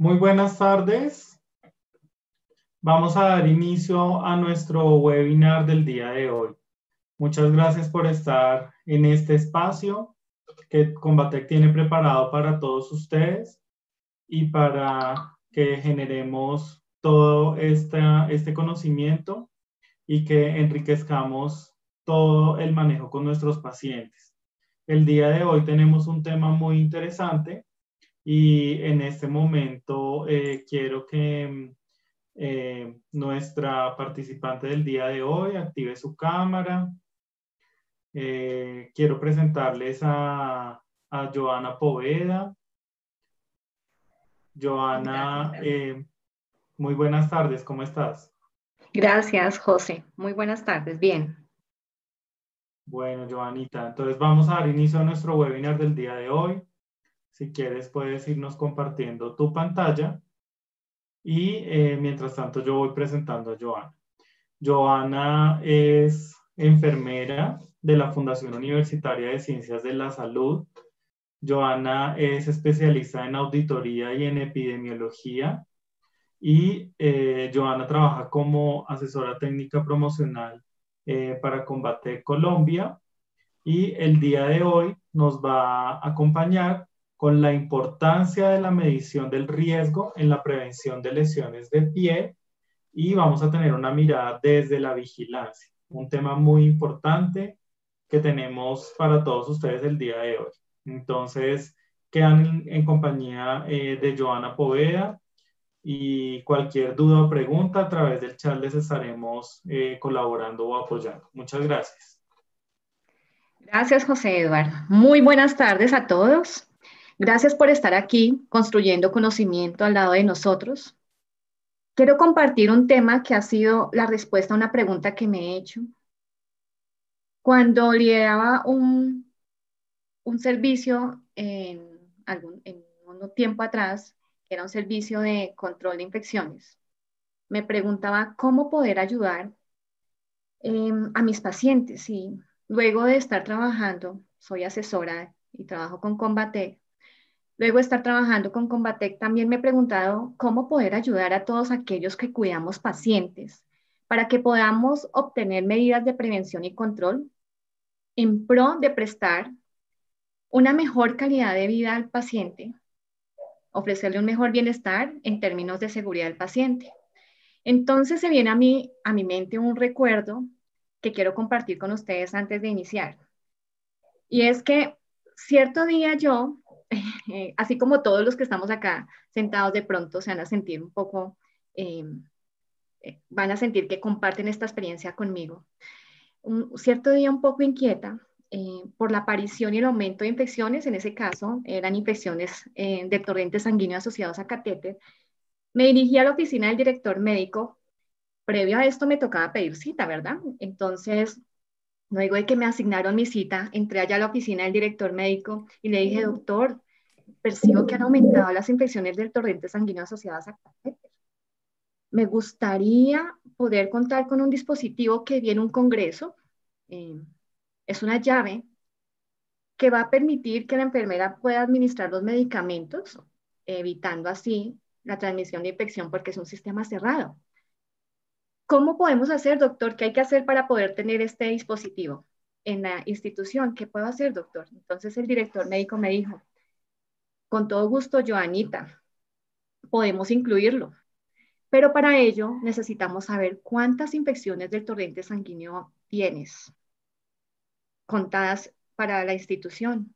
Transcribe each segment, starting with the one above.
Muy buenas tardes. Vamos a dar inicio a nuestro webinar del día de hoy. Muchas gracias por estar en este espacio que Combatec tiene preparado para todos ustedes y para que generemos todo este conocimiento y que enriquezcamos todo el manejo con nuestros pacientes. El día de hoy tenemos un tema muy interesante y en este momento eh, quiero que eh, nuestra participante del día de hoy active su cámara. Eh, quiero presentarles a, a Joana Poveda. Joana, muy buenas tardes, ¿cómo estás? Gracias, José. Muy buenas tardes, bien. Bueno, Joanita, entonces vamos a dar inicio a nuestro webinar del día de hoy. Si quieres, puedes irnos compartiendo tu pantalla. Y eh, mientras tanto, yo voy presentando a Joana. Joana es enfermera de la Fundación Universitaria de Ciencias de la Salud. Joana es especialista en auditoría y en epidemiología. Y eh, Joana trabaja como asesora técnica promocional eh, para Combate Colombia. Y el día de hoy nos va a acompañar con la importancia de la medición del riesgo en la prevención de lesiones de pie y vamos a tener una mirada desde la vigilancia, un tema muy importante que tenemos para todos ustedes el día de hoy. Entonces, quedan en, compañía eh, de Joana Poveda y cualquier duda o pregunta a través del chat les estaremos eh, colaborando o apoyando. Muchas gracias. Gracias, José Eduardo. Muy buenas tardes a todos. Gracias por estar aquí construyendo conocimiento al lado de nosotros. Quiero compartir un tema que ha sido la respuesta a una pregunta que me he hecho. Cuando lideraba un, un servicio en, algún, en un tiempo atrás, que era un servicio de control de infecciones, me preguntaba cómo poder ayudar em, a mis pacientes. Y luego de estar trabajando, soy asesora y trabajo con Combate, Luego estar trabajando con Combatec, también me he preguntado cómo poder ayudar a todos aquellos que cuidamos pacientes para que podamos obtener medidas de prevención y control en pro de prestar una mejor calidad de vida al paciente, ofrecerle un mejor bienestar en términos de seguridad del paciente. Entonces se viene a mí a mi mente un recuerdo que quiero compartir con ustedes antes de iniciar. Y es que cierto día yo eh, así como todos los que estamos acá sentados de pronto se van a sentir un poco, eh, eh, van a sentir que comparten esta experiencia conmigo. Un cierto día un poco inquieta por la aparición y el aumento de infecciones, en ese caso eran infecciones de torrente sanguíneo asociados a catéter, me dirigí a la oficina del director médico. Previo a esto me tocaba pedir cita, ¿verdad? Entonces Luego de que me asignaron mi cita, entré allá a la oficina del director médico y le dije, doctor, percibo que han aumentado las infecciones del torrente sanguíneo asociadas a catéter. Me gustaría poder contar con un dispositivo que viene un congreso. Eh, es una llave que va a permitir que la enfermera pueda administrar los medicamentos, evitando así la transmisión de infección porque es un sistema cerrado. ¿Cómo podemos hacer, doctor? ¿Qué hay que hacer para poder tener este dispositivo en la institución? ¿Qué puedo hacer, doctor? Entonces el director médico me dijo, con todo gusto, Joanita, podemos incluirlo. Pero para ello necesitamos saber cuántas infecciones del torrente sanguíneo tienes contadas para la institución.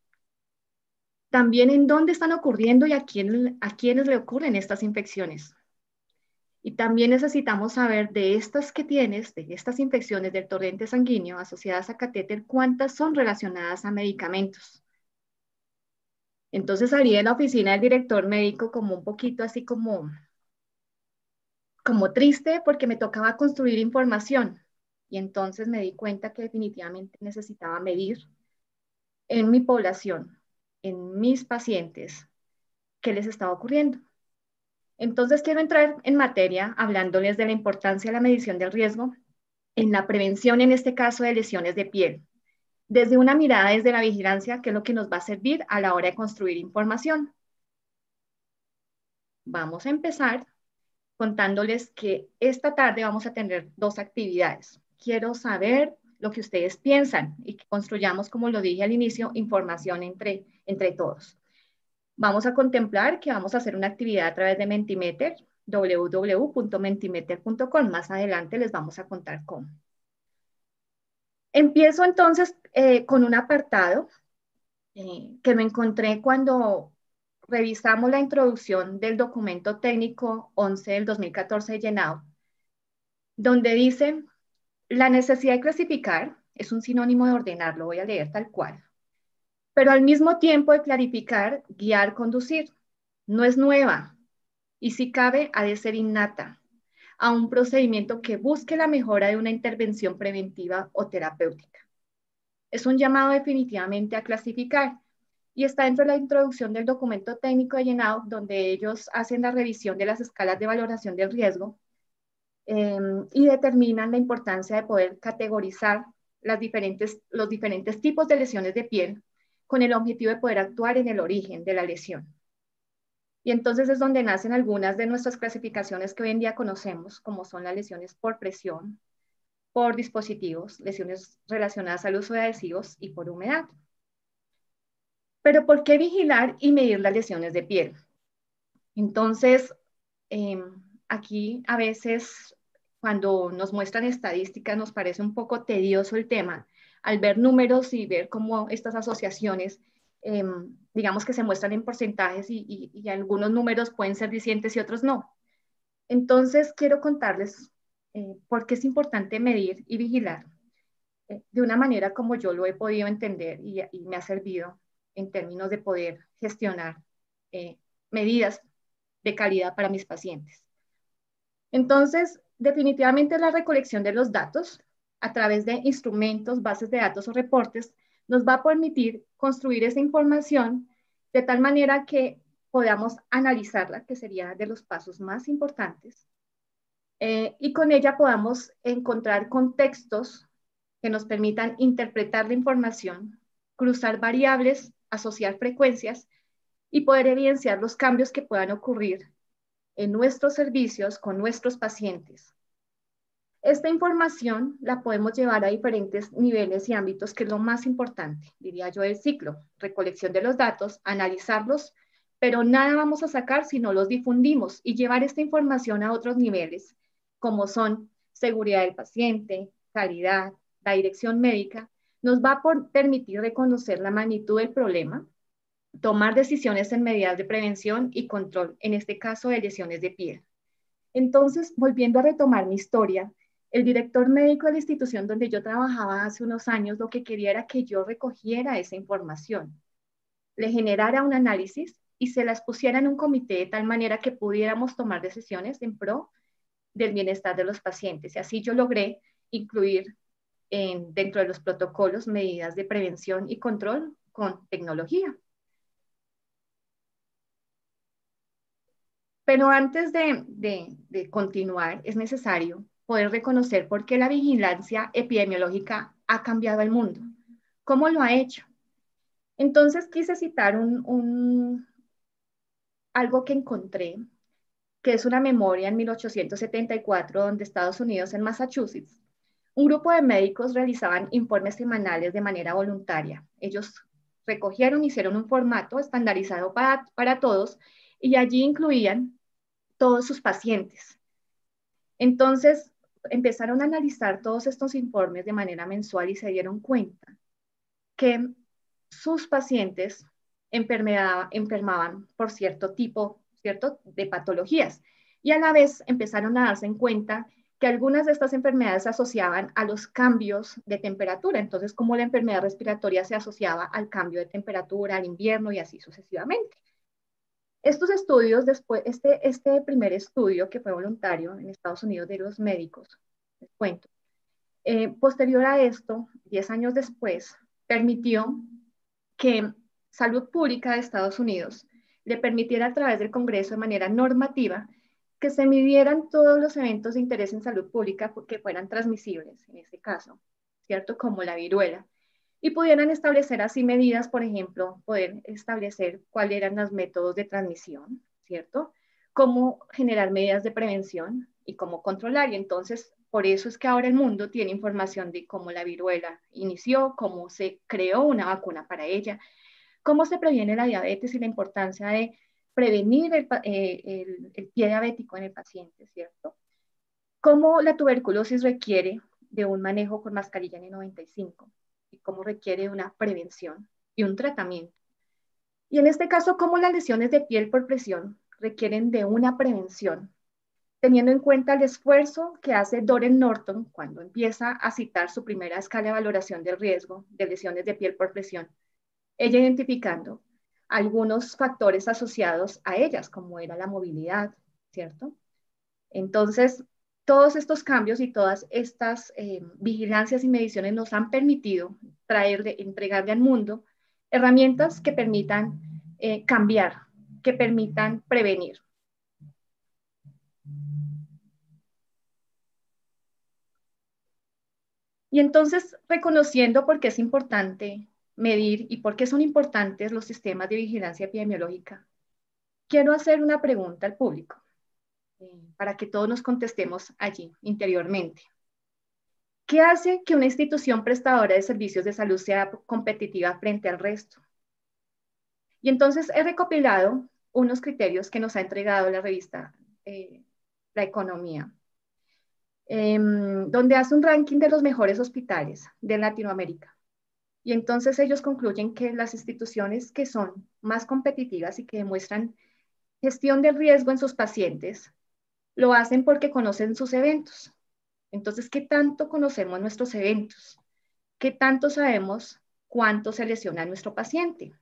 También en dónde están ocurriendo y a, quién, a quiénes le ocurren estas infecciones. Y también necesitamos saber de estas que tienes, de estas infecciones del torrente sanguíneo asociadas a catéter, cuántas son relacionadas a medicamentos. Entonces salí de la oficina del director médico como un poquito así como, como triste porque me tocaba construir información. Y entonces me di cuenta que definitivamente necesitaba medir en mi población, en mis pacientes, qué les estaba ocurriendo. Entonces quiero entrar en materia hablándoles de la importancia de la medición del riesgo en la prevención, en este caso, de lesiones de piel, desde una mirada desde la vigilancia, que es lo que nos va a servir a la hora de construir información. vamos a empezar contándoles que esta tarde vamos a tener dos actividades. Quiero saber lo que ustedes piensan y que construyamos, como lo dije al inicio, información entre, entre todos. Vamos a contemplar que vamos a hacer una actividad a través de Mentimeter, www.mentimeter.com. Más adelante les vamos a contar cómo. Empiezo entonces eh, con un apartado eh, que me encontré cuando revisamos la introducción del documento técnico 11 del 2014 llenado, donde dice la necesidad de clasificar es un sinónimo de ordenar, lo voy a leer tal cual. Pero al mismo tiempo de clarificar, guiar, conducir. No es nueva y si cabe ha de ser innata a un procedimiento que busque la mejora de una intervención preventiva o terapéutica. Es un llamado definitivamente a clasificar y está dentro de la introducción del documento técnico de llenado donde ellos hacen la revisión de las escalas de valoración del riesgo Em, y determinan la importancia de poder categorizar las diferentes, los diferentes tipos de lesiones de piel con el objetivo de poder actuar en el origen de la lesión. Y entonces es donde nacen algunas de nuestras clasificaciones que hoy en día conocemos, como son las lesiones por presión, por dispositivos, lesiones relacionadas al uso de adhesivos y por humedad. Pero ¿por qué vigilar y medir las lesiones de piel? Entonces, eh, aquí a veces cuando nos muestran estadísticas nos parece un poco tedioso el tema al ver números y ver cómo estas asociaciones, em, digamos que se muestran en porcentajes y, algunos números pueden ser dicientes y otros no. Entonces, quiero contarles eh, por qué es importante medir y vigilar eh, de una manera como yo lo he podido entender y, me ha servido en términos de poder gestionar eh, medidas de calidad para mis pacientes. Entonces, definitivamente la recolección de los datos a través de instrumentos, bases de datos o reportes nos va a permitir construir esa información de tal manera que podamos analizarla, que sería de los pasos más importantes, eh, y con ella podamos encontrar contextos que nos permitan interpretar la información, cruzar variables, asociar frecuencias y poder evidenciar los cambios que puedan ocurrir en nuestros servicios con nuestros pacientes. Esta información la podemos llevar a diferentes niveles y ámbitos, que es lo más importante, diría yo, del ciclo. Recolección de los datos, analizarlos, pero nada vamos a sacar si no los difundimos y llevar esta información a otros niveles, como son seguridad del paciente, calidad, la dirección médica, nos va a permitir reconocer la magnitud del problema, tomar decisiones en medidas de prevención y control, en este caso de lesiones de piel. Entonces, volviendo a retomar mi historia, el director médico de la institución donde yo trabajaba hace unos años lo que quería era que yo recogiera esa información, le generara un análisis y se las pusiera en un comité de tal manera que pudiéramos tomar decisiones en pro del bienestar de los pacientes. Y así yo logré incluir dentro de los protocolos medidas de prevención y control con tecnología. Pero antes de, continuar, es necesario poder reconocer por qué la vigilancia epidemiológica ha cambiado el mundo. ¿Cómo lo ha hecho? Entonces quise citar un, algo que encontré, que es una memoria en 1874, donde Estados Unidos, en Massachusetts, un grupo de médicos realizaban informes semanales de manera voluntaria. Ellos recogieron, hicieron un formato estandarizado para, para todos y allí incluían todos sus pacientes. Entonces, empezaron a analizar todos estos informes de manera mensual y se dieron cuenta que sus pacientes enfermaban por cierto tipo, de patologías. Y a la vez empezaron a darse en cuenta que algunas de estas enfermedades se asociaban a los cambios de temperatura. Entonces, como la enfermedad respiratoria se asociaba al cambio de temperatura, al invierno y así sucesivamente. Estos estudios, después, este, este primer estudio que fue voluntario en Estados Unidos de los médicos, les cuento, eh, posterior a esto, 10 años después, permitió que Salud Pública de Estados Unidos le permitiera a través del Congreso de manera normativa que se midieran todos los eventos de interés en salud pública que fueran transmisibles, en este caso, ¿cierto? Como la viruela, y pudieran establecer así medidas, por ejemplo, poder establecer cuáles eran los métodos de transmisión, ¿cierto? cómo generar medidas de prevención y cómo controlar. Y entonces, por eso es que ahora el mundo tiene información de cómo la viruela inició, cómo se creó una vacuna para ella, cómo se previene la diabetes y la importancia de prevenir el, eh, pie diabético en el paciente, ¿cierto? Cómo la tuberculosis requiere de un manejo con mascarilla N95 y cómo requiere una prevención y un tratamiento. Y en este caso, cómo las lesiones de piel por presión requieren de una prevención, teniendo en cuenta el esfuerzo que hace Doren Norton cuando empieza a citar su primera escala de valoración del riesgo de lesiones de piel por presión, ella identificando algunos factores asociados a ellas, como era la movilidad, ¿cierto? Entonces, todos estos cambios y todas estas eh, vigilancias y mediciones nos han permitido traerle, entregarle al mundo herramientas que permitan eh, cambiar, que permitan prevenir. Y entonces, reconociendo por qué es importante medir y por qué son importantes los sistemas de vigilancia epidemiológica, quiero hacer una pregunta al público. Eh, para que todos nos contestemos allí interiormente. ¿Qué hace que una institución prestadora de servicios de salud sea competitiva frente al resto? Y entonces he recopilado unos criterios que nos ha entregado la revista eh, La Economía, em, donde hace un ranking de los mejores hospitales de Latinoamérica. Y entonces ellos concluyen que las instituciones que son más competitivas y que demuestran gestión del riesgo en sus pacientes lo hacen porque conocen sus eventos. Entonces, ¿qué tanto conocemos nuestros eventos? ¿Qué tanto sabemos cuánto se lesiona a nuestro paciente?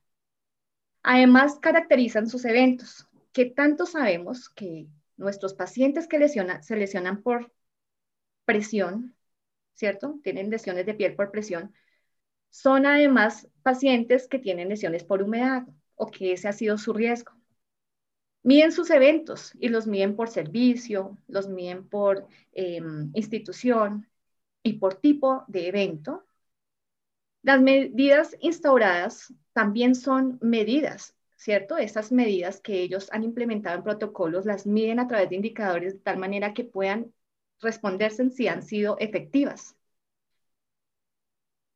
Además, caracterizan sus eventos. ¿Qué tanto sabemos que nuestros pacientes que se lesionan por presión, ¿cierto? Tienen lesiones de piel por presión, son además pacientes que tienen lesiones por humedad o que ese ha sido su riesgo. Miden sus eventos y los miden por servicio, los miden por em, institución y por tipo de evento. Las medidas instauradas también son medidas, ¿cierto? Esas medidas que ellos han implementado en protocolos las miden a través de indicadores de tal manera que puedan responderse en si han sido efectivas.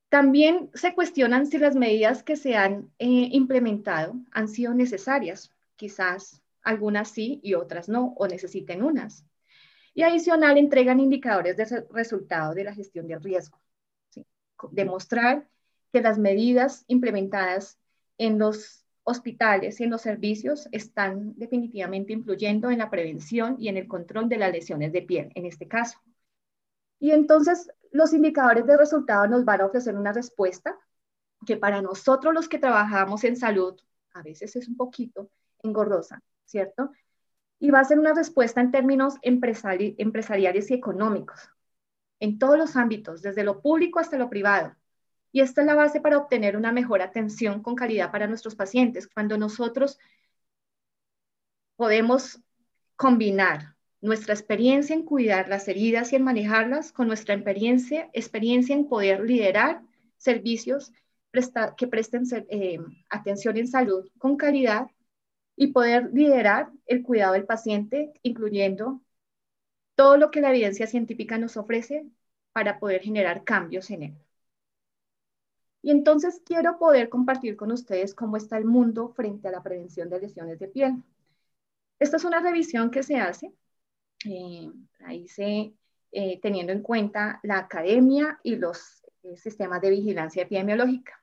También se cuestionan si las medidas que se han eh, implementado han sido necesarias. Quizás algunas sí y otras no, o necesiten unas. Y adicional, entregan indicadores de resultado de la gestión del riesgo. Demostrar que las medidas implementadas en los hospitales y en los servicios están definitivamente influyendo en la prevención y en el control de las lesiones de piel, en este caso. Y entonces los indicadores de resultado nos van a ofrecer una respuesta que para nosotros los que trabajamos en salud a veces es un poquito engorrosa, ¿cierto? Y va a ser una respuesta en términos empresariales y económicos, en todos los ámbitos, desde lo público hasta lo privado. Y esta es la base para obtener una mejor atención con calidad para nuestros pacientes. Cuando nosotros podemos combinar nuestra experiencia en cuidar las heridas y en manejarlas con nuestra experiencia, experiencia en poder liderar servicios que presten eh, atención en salud con calidad y poder liderar el cuidado del paciente, incluyendo todo lo que la evidencia científica nos ofrece para poder generar cambios en él. Y entonces quiero poder compartir con ustedes cómo está el mundo frente a la prevención de lesiones de piel. Esta es una revisión que se hace, eh, ahí se, eh, teniendo en cuenta la academia y los eh, sistemas de vigilancia epidemiológica.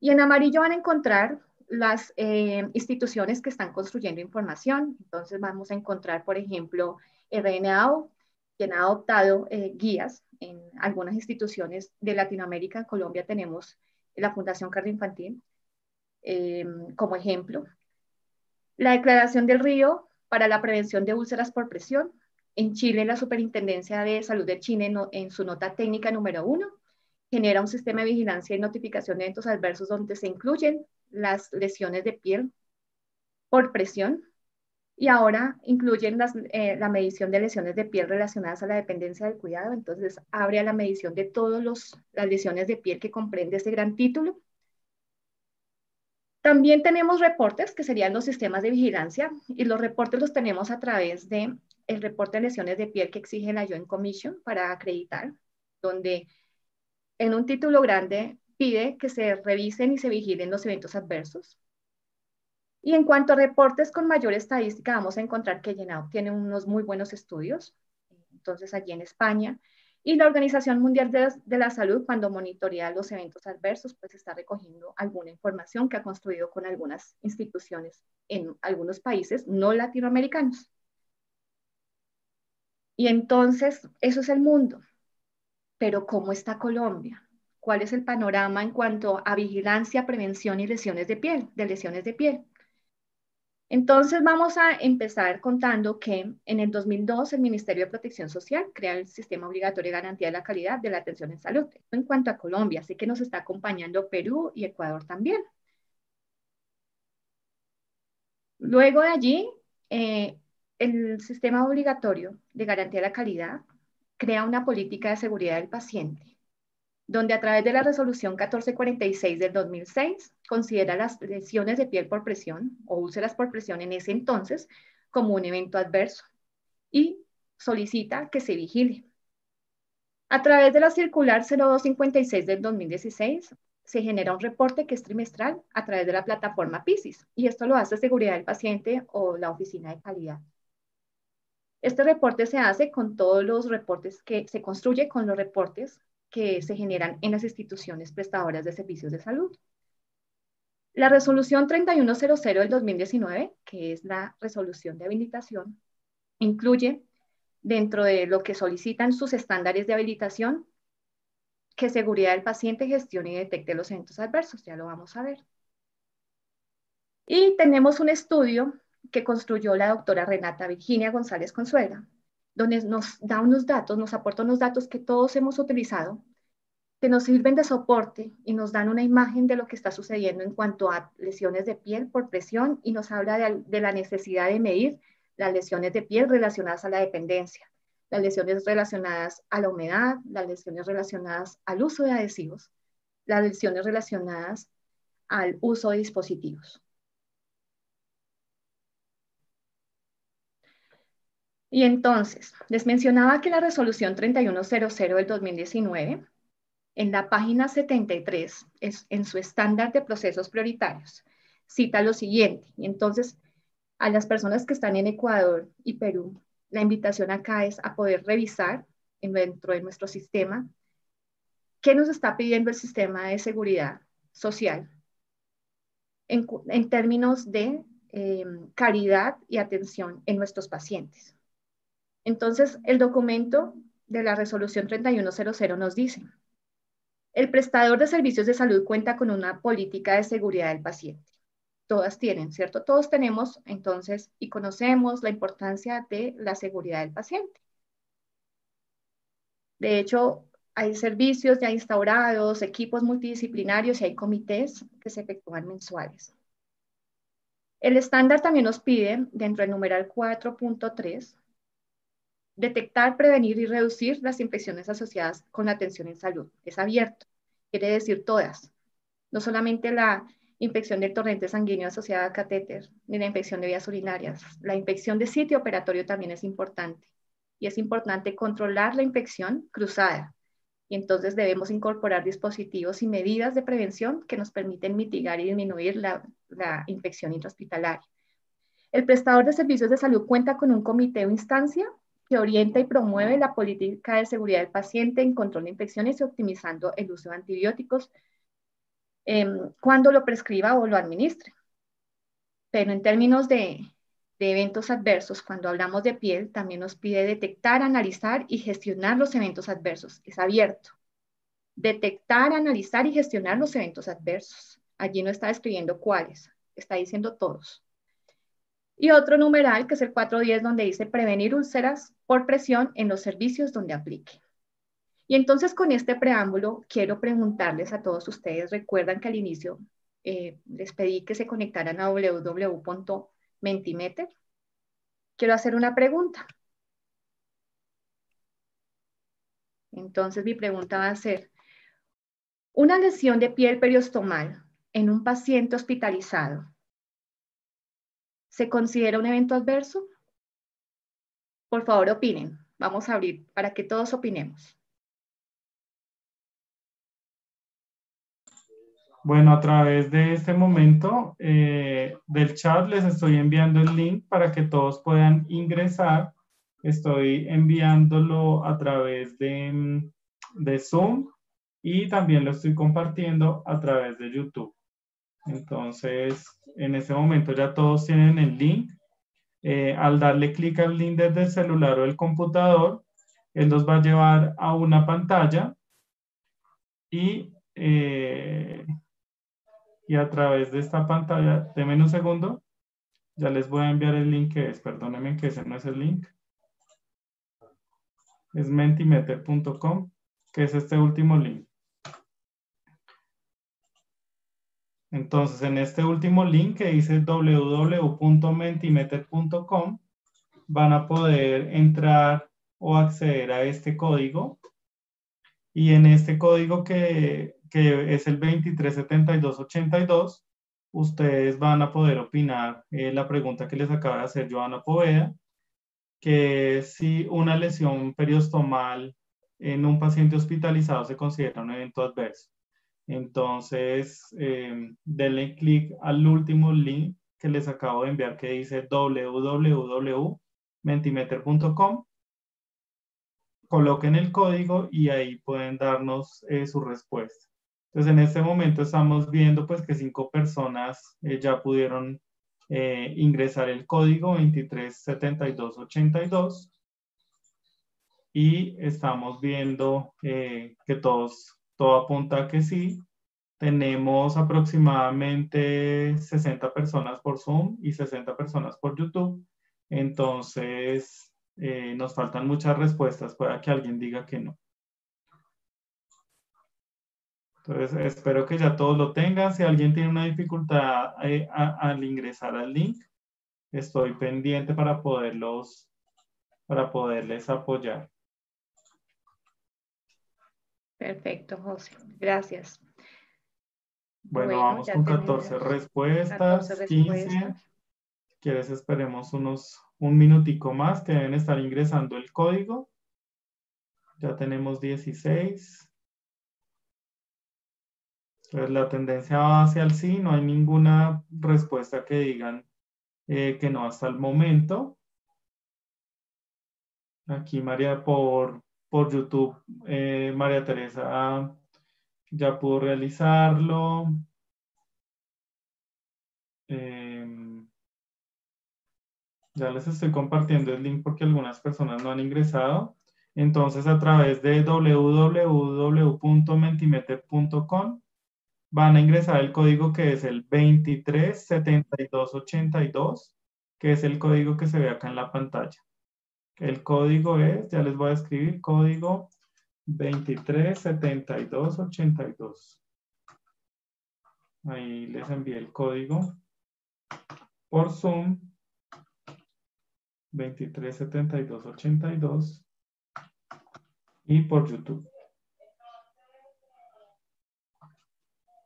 Y en amarillo van a encontrar las eh, instituciones que están construyendo información. Entonces vamos a encontrar, por ejemplo, RNAO, quien ha adoptado eh, guías en algunas instituciones de Latinoamérica. En Colombia tenemos la Fundación Cardio Infantil eh, como ejemplo. La Declaración del Río para la prevención de úlceras por presión. En Chile, la Superintendencia de Salud de Chile, en su nota técnica número uno, genera un sistema de vigilancia y notificación de eventos adversos donde se incluyen las lesiones de piel por presión y ahora incluyen eh, la medición de lesiones de piel relacionadas a la dependencia del cuidado. Entonces abre a la medición de todas las lesiones de piel que comprende ese gran título. También tenemos reportes, que serían los sistemas de vigilancia, y los reportes los tenemos a través de el reporte de lesiones de piel que exige la Joint Commission para acreditar, donde en un título grande pide que se revisen y se vigilen los eventos adversos. Y en cuanto a reportes con mayor estadística, vamos a encontrar que Llenado tiene unos muy buenos estudios. Entonces, allí en España, y la Organización Mundial de la, Salud, cuando monitorea los eventos adversos, pues está recogiendo alguna información que ha construido con algunas instituciones en algunos países no latinoamericanos. Y entonces, eso es el mundo. Pero ¿cómo está Colombia? ¿Cuál es el panorama en cuanto a vigilancia, prevención y lesiones de piel, de lesiones de piel? Entonces vamos a empezar contando que en el 2002 el Ministerio de Protección Social crea el Sistema Obligatorio de Garantía de la Calidad de la Atención en Salud. En cuanto a Colombia, así que nos está acompañando Perú y Ecuador también. Luego de allí, eh, el Sistema Obligatorio de Garantía de la Calidad crea una política de seguridad del paciente donde a través de la resolución 1446 del 2006 considera las lesiones de piel por presión o úlceras por presión en ese entonces como un evento adverso y solicita que se vigile. A través de la circular 0256 del 2016 se genera un reporte que es trimestral a través de la plataforma PISIS y esto lo hace Seguridad del Paciente o la Oficina de Calidad. Este reporte se hace con todos los reportes que se construye con los reportes que se generan en las instituciones prestadoras de servicios de salud. La resolución 3100 del 2019, que es la resolución de habilitación, incluye dentro de lo que solicitan sus estándares de habilitación que seguridad del paciente gestione y detecte los eventos adversos, ya lo vamos a ver. Y tenemos un estudio que construyó la doctora Renata Virginia González Consuela, donde nos da unos datos, nos aporta unos datos que todos hemos utilizado, que nos sirven de soporte y nos dan una imagen de lo que está sucediendo en cuanto a lesiones de piel por presión y nos habla de, la necesidad de medir las lesiones de piel relacionadas a la dependencia, las lesiones relacionadas a la humedad, las lesiones relacionadas al uso de adhesivos, las lesiones relacionadas al uso de dispositivos. Y entonces, les mencionaba que la resolución 3100 del 2019, en la página 73, es, en su estándar de procesos prioritarios, cita lo siguiente. Y entonces, a las personas que están en Ecuador y Perú, la invitación acá es a poder revisar dentro de nuestro sistema qué nos está pidiendo el sistema de seguridad social en, términos de eh, caridad y atención en nuestros pacientes. Entonces, el documento de la resolución 3100 nos dice, el prestador de servicios de salud cuenta con una política de seguridad del paciente. Todas tienen, ¿cierto? Todos tenemos entonces y conocemos la importancia de la seguridad del paciente. De hecho, hay servicios ya instaurados, equipos multidisciplinarios y hay comités que se efectúan mensuales. El estándar también nos pide, dentro del numeral 4.3, Detectar, prevenir y reducir las infecciones asociadas con la atención en salud. Es abierto, quiere decir todas. No solamente la infección del torrente sanguíneo asociada a catéter, ni la infección de vías urinarias. La infección de sitio operatorio también es importante. Y es importante controlar la infección cruzada. Y entonces debemos incorporar dispositivos y medidas de prevención que nos permiten mitigar y disminuir la, la infección intrahospitalaria. El prestador de servicios de salud cuenta con un comité o instancia que orienta y promueve la política de seguridad del paciente en control de infecciones y optimizando el uso de antibióticos em, cuando lo prescriba o lo administre. Pero en términos de, de eventos adversos, cuando hablamos de piel, también nos pide detectar, analizar y gestionar los eventos adversos. Es abierto. Detectar, analizar y gestionar los eventos adversos. Allí no está describiendo cuáles, está diciendo todos. Y otro numeral, que es el 410, donde dice prevenir úlceras por presión en los servicios donde aplique. Y entonces con este preámbulo quiero preguntarles a todos ustedes, recuerdan que al inicio eh, les pedí que se conectaran a www.mentimeter. Quiero hacer una pregunta. Entonces mi pregunta va a ser, ¿una lesión de piel periostomal en un paciente hospitalizado, ¿se considera un evento adverso? Por favor, opinen. Vamos a abrir para que todos opinemos. Bueno, a través de este momento eh, del chat les estoy enviando el link para que todos puedan ingresar. Estoy enviándolo a través de, mm, de Zoom y también lo estoy compartiendo a través de YouTube. Entonces, en este momento ya todos tienen el link. Eh, al darle clic al link desde el celular o el computador, él nos va a llevar a una pantalla y, eh, y a través de esta pantalla, denme un segundo, ya les voy a enviar el link que es, perdónenme que ese no es el link, es mentimeter.com, que es este último link. Entonces, en este último link que dice www.mentimeter.com, van a poder entrar o acceder a este código. Y en este código que, es el 237282, ustedes van a poder opinar eh, la pregunta que les acaba de hacer Joana Poveda, que si una lesión periostomal en un paciente hospitalizado se considera un evento adverso. Entonces, eh, denle clic al último link que les acabo de enviar que dice www.mentimeter.com. Coloquen el código y ahí pueden darnos eh, su respuesta. Entonces, en este momento estamos viendo pues que cinco personas eh, ya pudieron ingresar el código 237282 y estamos viendo que todos todo apunta a que sí. Tenemos aproximadamente 60 personas por Zoom y 60 personas por YouTube. Entonces, eh, nos faltan muchas respuestas. Puede que alguien diga que no. Entonces, espero que ya todos lo tengan. Si alguien tiene una dificultad eh, al ingresar al link, estoy pendiente para poderlos, para poderles apoyar. Perfecto, José. Gracias. Bueno, vamos con 14 respuestas, 15. Si quieres, esperemos unos un minutico más que deben estar ingresando el código. Ya tenemos 16. Entonces la tendencia va hacia el sí, no hay ninguna respuesta que digan eh, que no hasta el momento. Aquí María por por YouTube, eh, María Teresa ya pudo realizarlo. Em, ya les estoy compartiendo el link porque algunas personas no han ingresado. Entonces, a través de www.mentimeter.com van a ingresar el código que es el 237282, que es el código que se ve acá en la pantalla. El código es, ya les voy a escribir, código 237282. Ahí les envié el código por Zoom 237282 y por YouTube.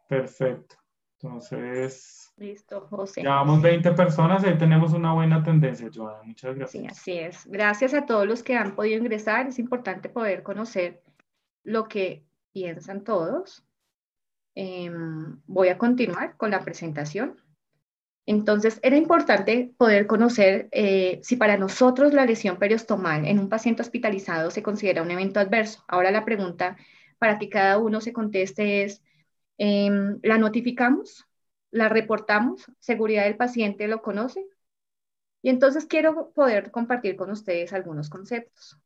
Perfecto. Entonces, Listo, José. Llevamos 20 personas, ahí tenemos una buena tendencia, Joana. Muchas gracias. Sí, así es. Gracias a todos los que han podido ingresar. Es importante poder conocer lo que piensan todos. Em, voy a continuar con la presentación. Entonces, era importante poder conocer eh, si para nosotros la lesión periostomal en un paciente hospitalizado se considera un evento adverso. Ahora la pregunta para que cada uno se conteste es, Em, la notificamos, la reportamos, seguridad del paciente lo conoce. Y entonces quiero poder compartir con ustedes algunos conceptos.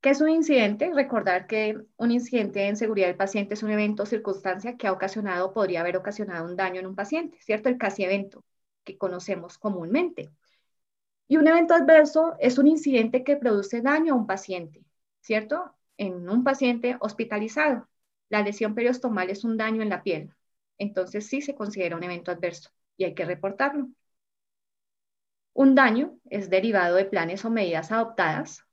¿Qué es un incidente? Recordar que un incidente en seguridad del paciente es un evento o circunstancia que ha ocasionado, podría haber ocasionado un daño en un paciente, ¿cierto? El casi evento que conocemos comúnmente. Y un evento adverso es un incidente que produce daño a un paciente, ¿cierto? En un paciente hospitalizado. La lesión periostomal es un daño en la piel, entonces sí se considera un evento adverso y hay que reportarlo. Un daño es derivado de planes o medidas adoptadas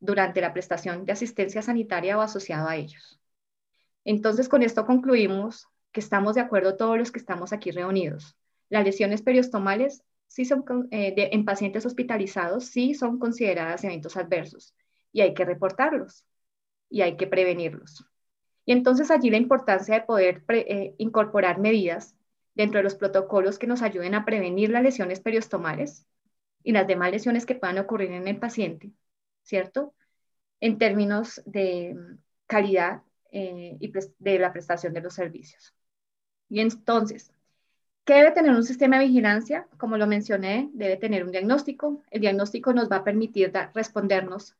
durante la prestación de asistencia sanitaria o asociado a ellos. Entonces, con esto concluimos que estamos de acuerdo todos los que estamos aquí reunidos. Las lesiones periostomales sí son, eh, en pacientes hospitalizados sí son consideradas eventos adversos y hay que reportarlos y hay que prevenirlos. Y entonces allí la importancia de poder eh, incorporar medidas dentro de los protocolos que nos ayuden a prevenir las lesiones periostomales y las demás lesiones que puedan ocurrir en el paciente, ¿cierto? En términos de calidad eh, y de la prestación de los servicios. Y entonces, ¿qué debe tener un sistema de vigilancia? Como lo mencioné, debe tener un diagnóstico. El diagnóstico nos va a permitir respondernos,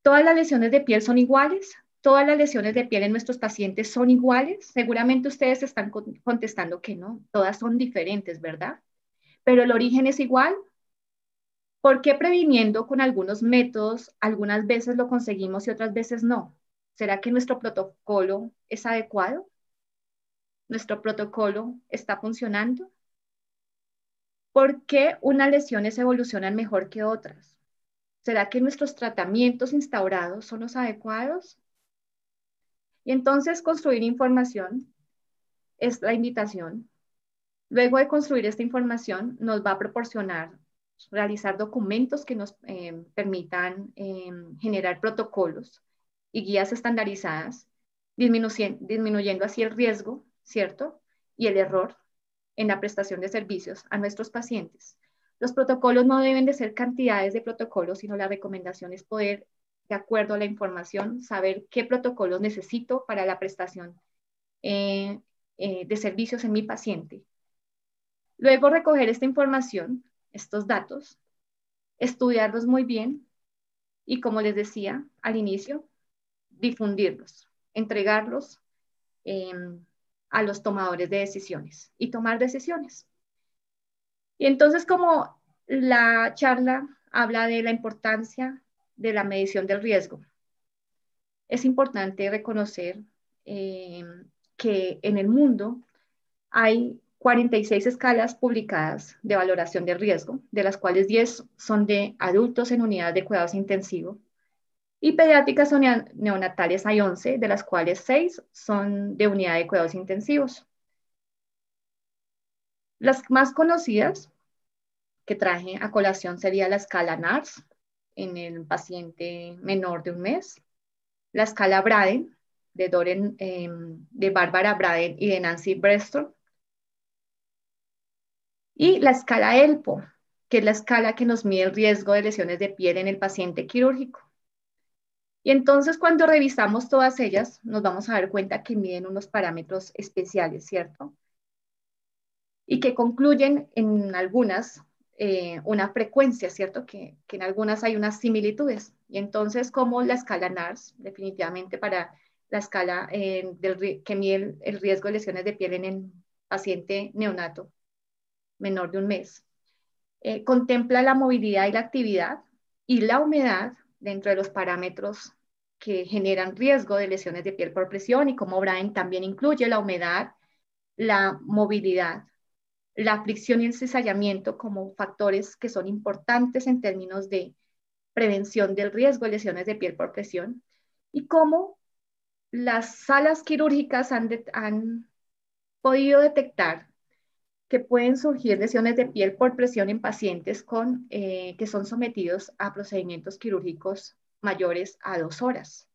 ¿todas las lesiones de piel son iguales? ¿Todas las lesiones de piel en nuestros pacientes son iguales? Seguramente ustedes están contestando que no, todas son diferentes, ¿verdad? Pero el origen es igual. ¿Por qué previniendo con algunos métodos, algunas veces lo conseguimos y otras veces no? ¿Será que nuestro protocolo es adecuado? ¿Nuestro protocolo está funcionando? ¿Por qué unas lesiones evolucionan mejor que otras? ¿Será que nuestros tratamientos instaurados son los adecuados? Y entonces construir información es la invitación. Luego de construir esta información, nos va a proporcionar realizar documentos que nos eh, permitan eh, generar protocolos y guías estandarizadas, disminuyendo, así el riesgo, ¿cierto? Y el error en la prestación de servicios a nuestros pacientes. Los protocolos no deben de ser cantidades de protocolos, sino la recomendación es poder, de acuerdo a la información, saber qué protocolos necesito para la prestación eh, eh, de servicios en mi paciente. Luego recoger esta información, estos datos, estudiarlos muy bien y como les decía al inicio, difundirlos, entregarlos em, a los tomadores de decisiones y tomar decisiones. Y entonces como la charla habla de la importancia de la medición del riesgo, es importante reconocer em, que en el mundo hay 46 escalas publicadas de valoración de riesgo, de las cuales 10 son de adultos en unidad de cuidados intensivos y pediátricas neonatales hay 11, de las cuales 6 son de unidad de cuidados intensivos. Las más conocidas que traje a colación sería la escala NARS en el paciente menor de un mes, la escala Braden de, Doren, em, de Bárbara Braden y de Nancy Brestol, y la escala ELPO, que es la escala que nos mide el riesgo de lesiones de piel en el paciente quirúrgico. Y entonces cuando revisamos todas ellas, nos vamos a dar cuenta que miden unos parámetros especiales, ¿cierto? Y que concluyen en algunas eh, una frecuencia, ¿cierto? Que, en algunas hay unas similitudes. Y entonces, como la escala NARS, definitivamente para la escala eh, del, que mide el, riesgo de lesiones de piel en el paciente neonato menor de un mes, eh, contempla la movilidad y la actividad y la humedad dentro de los parámetros que generan riesgo de lesiones de piel por presión y como Brian también incluye la humedad, la movilidad, la fricción y el cizallamiento como factores que son importantes en términos de prevención del riesgo de lesiones de piel por presión y cómo las salas quirúrgicas han, han podido detectar que pueden surgir lesiones de piel por presión en pacientes con, eh, que son sometidos a procedimientos quirúrgicos mayores a dos horas,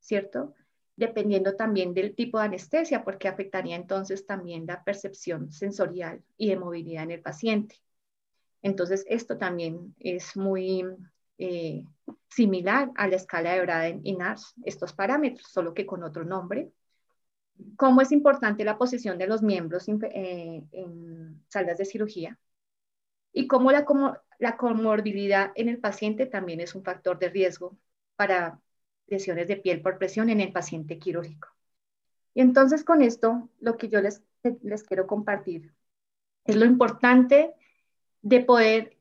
¿cierto? Dependiendo también del tipo de anestesia, porque afectaría entonces también la percepción sensorial y de movilidad en el paciente. Entonces, esto también es muy eh, similar a la escala de Braden y NARS, estos parámetros, solo que con otro nombre. Cómo es importante la posición de los miembros eh, en salas de cirugía y cómo la, la comorbilidad en el paciente también es un factor de riesgo para lesiones de piel por presión en el paciente quirúrgico. Y entonces con esto, lo que yo les, les quiero compartir es lo importante de poder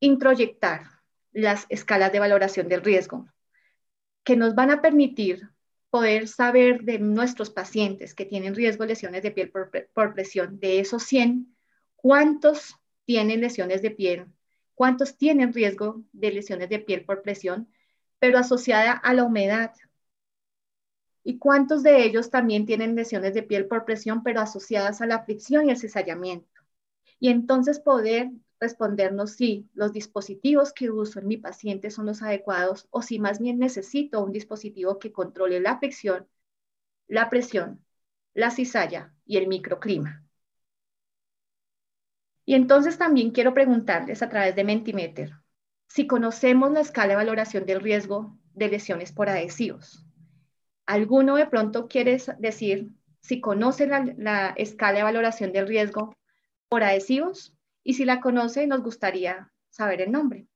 introyectar las escalas de valoración del riesgo, que nos van a permitir poder saber de nuestros pacientes que tienen riesgo de lesiones de piel por, por presión, de esos 100, cuántos tienen lesiones de piel, cuántos tienen riesgo de lesiones de piel por presión, pero asociada a la humedad. ¿Y cuántos de ellos también tienen lesiones de piel por presión, pero asociadas a la fricción y el cizallamiento? Y entonces poder respondernos si los dispositivos que uso en mi paciente son los adecuados o si más bien necesito un dispositivo que controle la fricción, la presión, la cizalla y el microclima. Y entonces también quiero preguntarles a través de Mentimeter si conocemos la escala de valoración del riesgo de lesiones por adhesivos. ¿Alguno de pronto quiere decir si conoce la, la escala de valoración del riesgo por adhesivos? Y si la conoce, nos gustaría saber el nombre.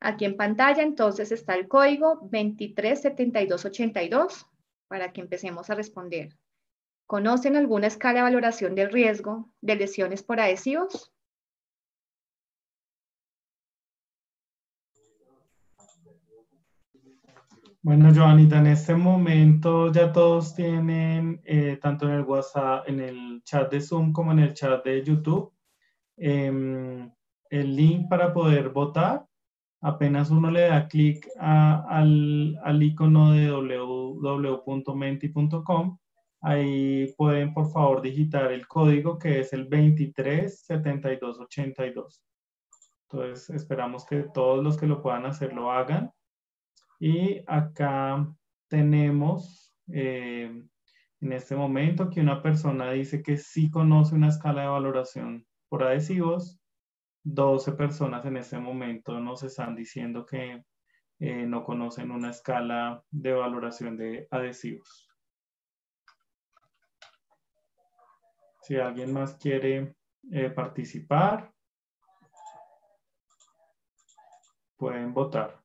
Aquí en pantalla entonces está el código 237282 para que empecemos a responder. ¿Conocen alguna escala de valoración del riesgo de lesiones por adhesivos? Bueno, Joanita, en este momento ya todos tienen, eh, tanto en el WhatsApp, en el chat de Zoom como en el chat de YouTube, em, el link para poder votar. Apenas uno le da clic al, al icono de www.menti.com, ahí pueden por favor digitar el código que es el 237282. Entonces esperamos que todos los que lo puedan hacer lo hagan. Y acá tenemos eh, en este momento que una persona dice que sí conoce una escala de valoración por adhesivos. 12 personas en este momento nos están diciendo que eh, no conocen una escala de valoración de adhesivos. Si alguien más quiere eh, participar, pueden votar.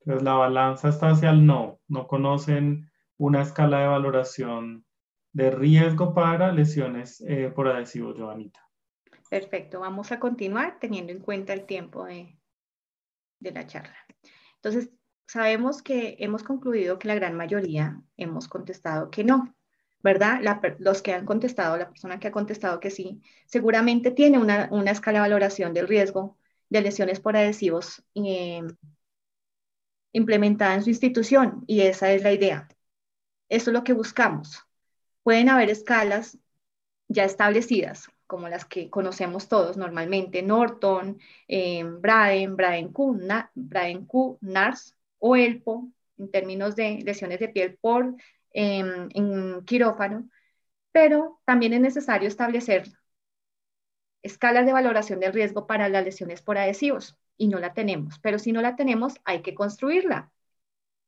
Entonces la balanza está hacia el no. No conocen una escala de valoración de riesgo para lesiones eh, por adhesivo, Joanita. Perfecto, vamos a continuar teniendo en cuenta el tiempo de, la charla. Entonces, sabemos que hemos concluido que la gran mayoría hemos contestado que no, ¿verdad? los que han contestado, la persona que ha contestado que sí, seguramente tiene una, escala de valoración del riesgo de lesiones por adhesivos eh, implementada en su institución y esa es la idea. Eso es lo que buscamos. Pueden haber escalas ya establecidas, como las que conocemos todos normalmente, Norton, eh, Braden, Braden Q, Braden Q, NARS o ELPO, en términos de lesiones de piel por em, en quirófano, pero también es necesario establecer escalas de valoración del riesgo para las lesiones por adhesivos y no la tenemos. Pero si no la tenemos, hay que construirla.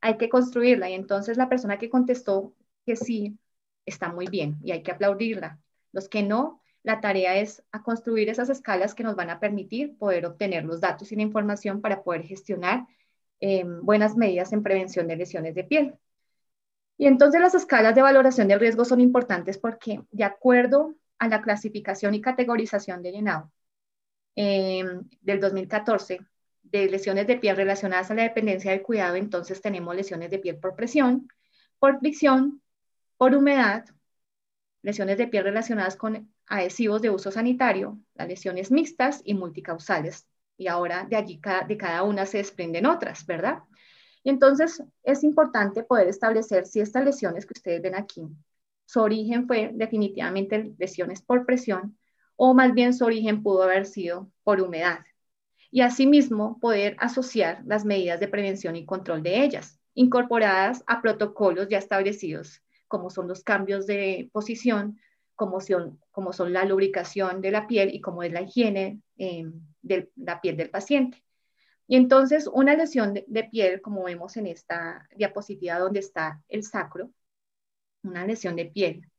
Hay que construirla. Y entonces la persona que contestó que sí está muy bien y hay que aplaudirla. Los que no, la tarea es a construir esas escalas que nos van a permitir poder obtener los datos y la información para poder gestionar em, buenas medidas en prevención de lesiones de piel. Y entonces las escalas de valoración del riesgo son importantes porque de acuerdo a la clasificación y categorización de llenado, Em, del 2014 de lesiones de piel relacionadas a la dependencia del cuidado, entonces tenemos lesiones de piel por presión, por fricción, por humedad, lesiones de piel relacionadas con adhesivos de uso sanitario, las lesiones mixtas y multicausales. Y ahora de allí de cada una se desprenden otras, ¿verdad? Y entonces es importante poder establecer si estas lesiones que ustedes ven aquí, su origen fue definitivamente lesiones por presión o más bien su origen pudo haber sido por humedad. Y asimismo poder asociar las medidas de prevención y control de ellas, incorporadas a protocolos ya establecidos, como son los cambios de posición, como son, como son la lubricación de la piel y como es la higiene em, de la piel del paciente. Y entonces una lesión de, piel, como vemos en esta diapositiva donde está el sacro, una lesión de piel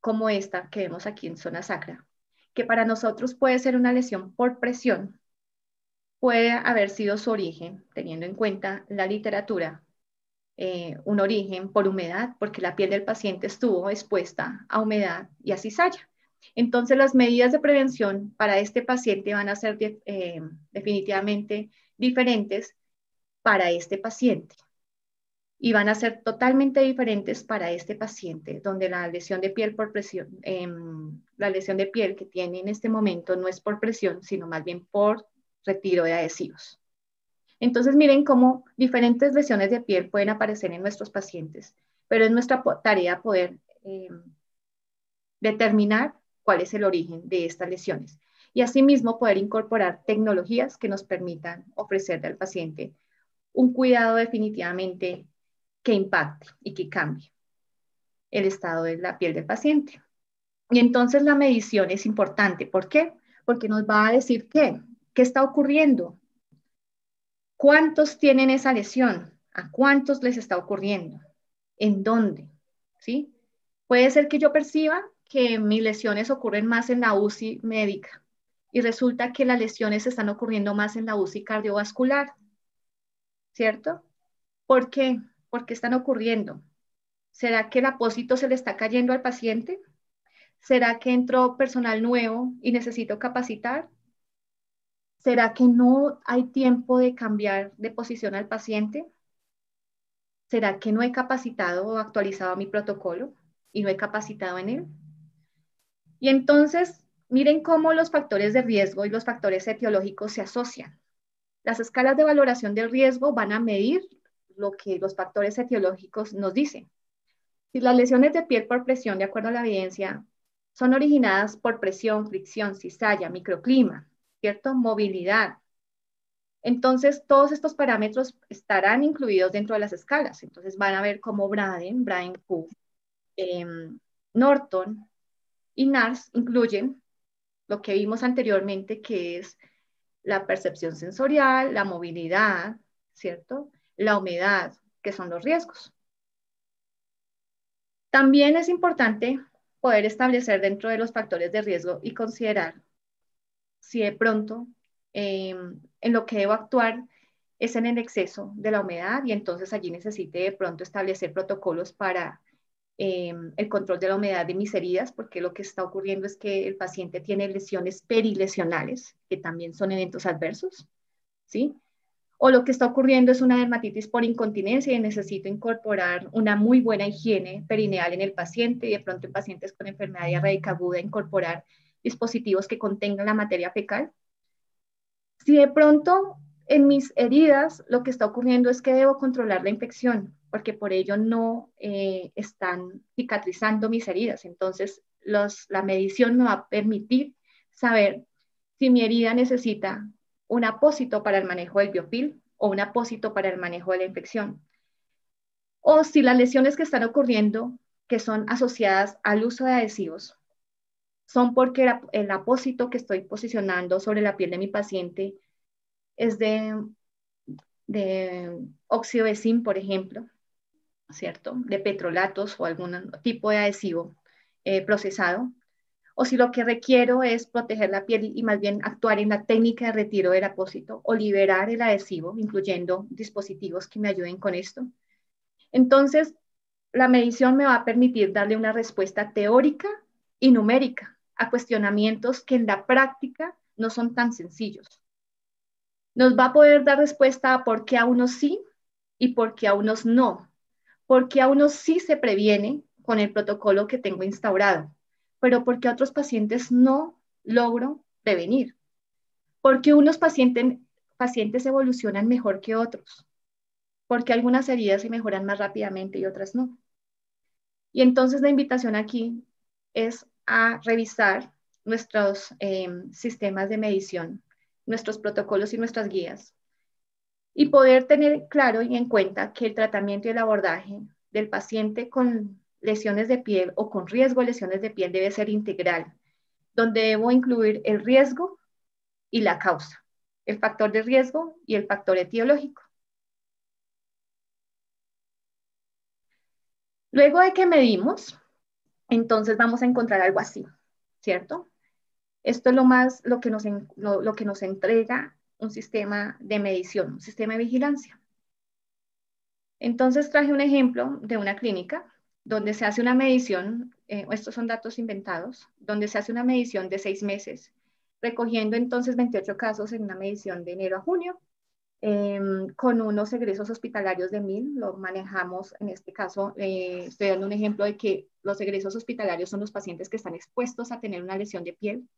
como esta que vemos aquí en zona sacra, que para nosotros puede ser una lesión por presión, puede haber sido su origen, teniendo en cuenta la literatura, eh, un origen por humedad, porque la piel del paciente estuvo expuesta a humedad y a cizalla. Entonces, las medidas de prevención para este paciente van a ser eh, definitivamente diferentes para este paciente. y van a ser totalmente diferentes para este paciente, donde la lesión de piel por presión, em, la lesión de piel que tiene en este momento no es por presión, sino más bien por retiro de adhesivos. Entonces, miren cómo diferentes lesiones de piel pueden aparecer en nuestros pacientes, pero es nuestra tarea poder em, determinar cuál es el origen de estas lesiones y asimismo poder incorporar tecnologías que nos permitan ofrecerle al paciente un cuidado definitivamente que impacte y que cambie el estado de la piel del paciente. Y entonces la medición es importante. ¿Por qué? Porque nos va a decir qué, qué está ocurriendo, cuántos tienen esa lesión, a cuántos les está ocurriendo, en dónde, ¿sí? Puede ser que yo perciba que mis lesiones ocurren más en la UCI médica y resulta que las lesiones están ocurriendo más en la UCI cardiovascular, ¿cierto? ¿Por qué? ¿Por qué están ocurriendo? ¿Será que el apósito se le está cayendo al paciente? ¿Será que entró personal nuevo y necesito capacitar? ¿Será que no hay tiempo de cambiar de posición al paciente? ¿Será que no he capacitado o actualizado mi protocolo y no he capacitado en él? Y entonces, miren cómo los factores de riesgo y los factores etiológicos se asocian. Las escalas de valoración del riesgo van a medir lo que los factores etiológicos nos dicen. Si las lesiones de piel por presión, de acuerdo a la evidencia, son originadas por presión, fricción, cizalla, microclima, ¿cierto? Movilidad. Entonces, todos estos parámetros estarán incluidos dentro de las escalas. Entonces, van a ver cómo Braden, Brian Q, em, Norton y NARS incluyen lo que vimos anteriormente, que es la percepción sensorial, la movilidad, ¿cierto? la humedad, que son los riesgos. También es importante poder establecer dentro de los factores de riesgo y considerar si de pronto em, en lo que debo actuar es en el exceso de la humedad y entonces allí necesite de pronto establecer protocolos para em, el control de la humedad de mis heridas, porque lo que está ocurriendo es que el paciente tiene lesiones perilesionales, que también son eventos adversos, ¿sí? o lo que está ocurriendo es una dermatitis por incontinencia y necesito incorporar una muy buena higiene perineal en el paciente y de pronto en pacientes con enfermedad diarreica aguda incorporar dispositivos que contengan la materia fecal. Si de pronto en mis heridas lo que está ocurriendo es que debo controlar la infección, porque por ello no eh, están cicatrizando mis heridas. Entonces, la medición me va a permitir saber si mi herida necesita un apósito para el manejo del biofil o un apósito para el manejo de la infección. O si las lesiones que están ocurriendo, que son asociadas al uso de adhesivos, son porque el apósito que estoy posicionando sobre la piel de mi paciente es de, de óxido de zinc, por ejemplo, ¿cierto? De petrolatos o algún tipo de adhesivo eh, procesado o si lo que requiero es proteger la piel y más bien actuar en la técnica de retiro del apósito o liberar el adhesivo, incluyendo dispositivos que me ayuden con esto. Entonces, la medición me va a permitir darle una respuesta teórica y numérica a cuestionamientos que en la práctica no son tan sencillos. Nos va a poder dar respuesta a por qué a unos sí y por qué a unos no. Porque a unos sí se previene con el protocolo que tengo instaurado pero porque otros pacientes no logro prevenir. Porque unos pacientes, pacientes evolucionan mejor que otros. Porque algunas heridas se mejoran más rápidamente y otras no. Y entonces la invitación aquí es a revisar nuestros em, sistemas de medición, nuestros protocolos y nuestras guías y poder tener claro y en cuenta que el tratamiento y el abordaje del paciente con lesiones de piel o con riesgo de lesiones de piel debe ser integral, donde debo incluir el riesgo y la causa, el factor de riesgo y el factor etiológico. Luego de que medimos, entonces vamos a encontrar algo así, ¿cierto? Esto es lo más, lo que nos, lo que nos entrega un sistema de medición, un sistema de vigilancia. Entonces traje un ejemplo de una clínica donde se hace una medición, eh, estos son datos inventados, donde se hace una medición de seis meses, recogiendo entonces 28 casos en una medición de enero a junio, em, con unos egresos hospitalarios de mil, lo manejamos en este caso, eh, estoy dando un ejemplo de que los egresos hospitalarios son los pacientes que están expuestos a tener una lesión de piel,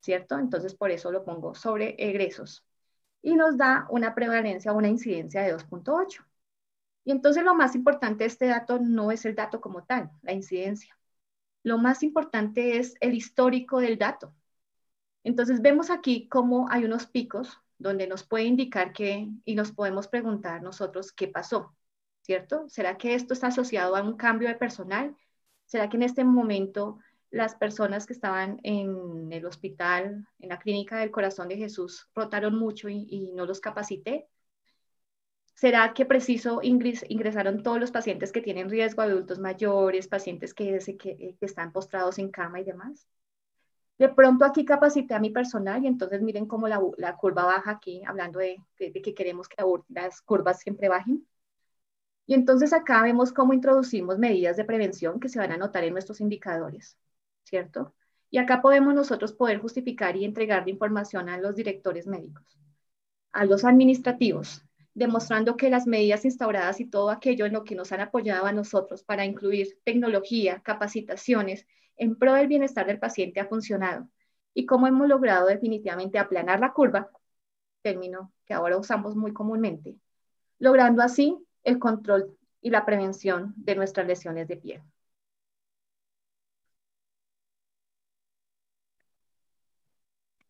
¿cierto? Entonces por eso lo pongo sobre egresos. Y nos da una prevalencia, una incidencia de 2.8. Y entonces lo más importante de este dato no es el dato como tal, la incidencia. Lo más importante es el histórico del dato. Entonces vemos aquí cómo hay unos picos donde nos puede indicar que, y nos podemos preguntar nosotros qué pasó, ¿cierto? ¿Será que esto está asociado a un cambio de personal? ¿Será que en este momento las personas que estaban en el hospital, en la clínica del corazón de Jesús, rotaron mucho y, no los capacité? ¿Será que preciso ingresaron todos los pacientes que tienen riesgo, adultos mayores, pacientes que, que están postrados en cama y demás? De pronto aquí capacité a mi personal y entonces miren cómo la, curva baja aquí, hablando de, que queremos que las curvas siempre bajen. Y entonces acá vemos cómo introducimos medidas de prevención que se van a notar en nuestros indicadores, ¿cierto? Y acá podemos nosotros poder justificar y entregar información a los directores médicos, a los administrativos, demostrando que las medidas instauradas y todo aquello en lo que nos han apoyado a nosotros para incluir tecnología, capacitaciones en pro del bienestar del paciente ha funcionado y cómo hemos logrado definitivamente aplanar la curva, término que ahora usamos muy comúnmente, logrando así el control y la prevención de nuestras lesiones de piel.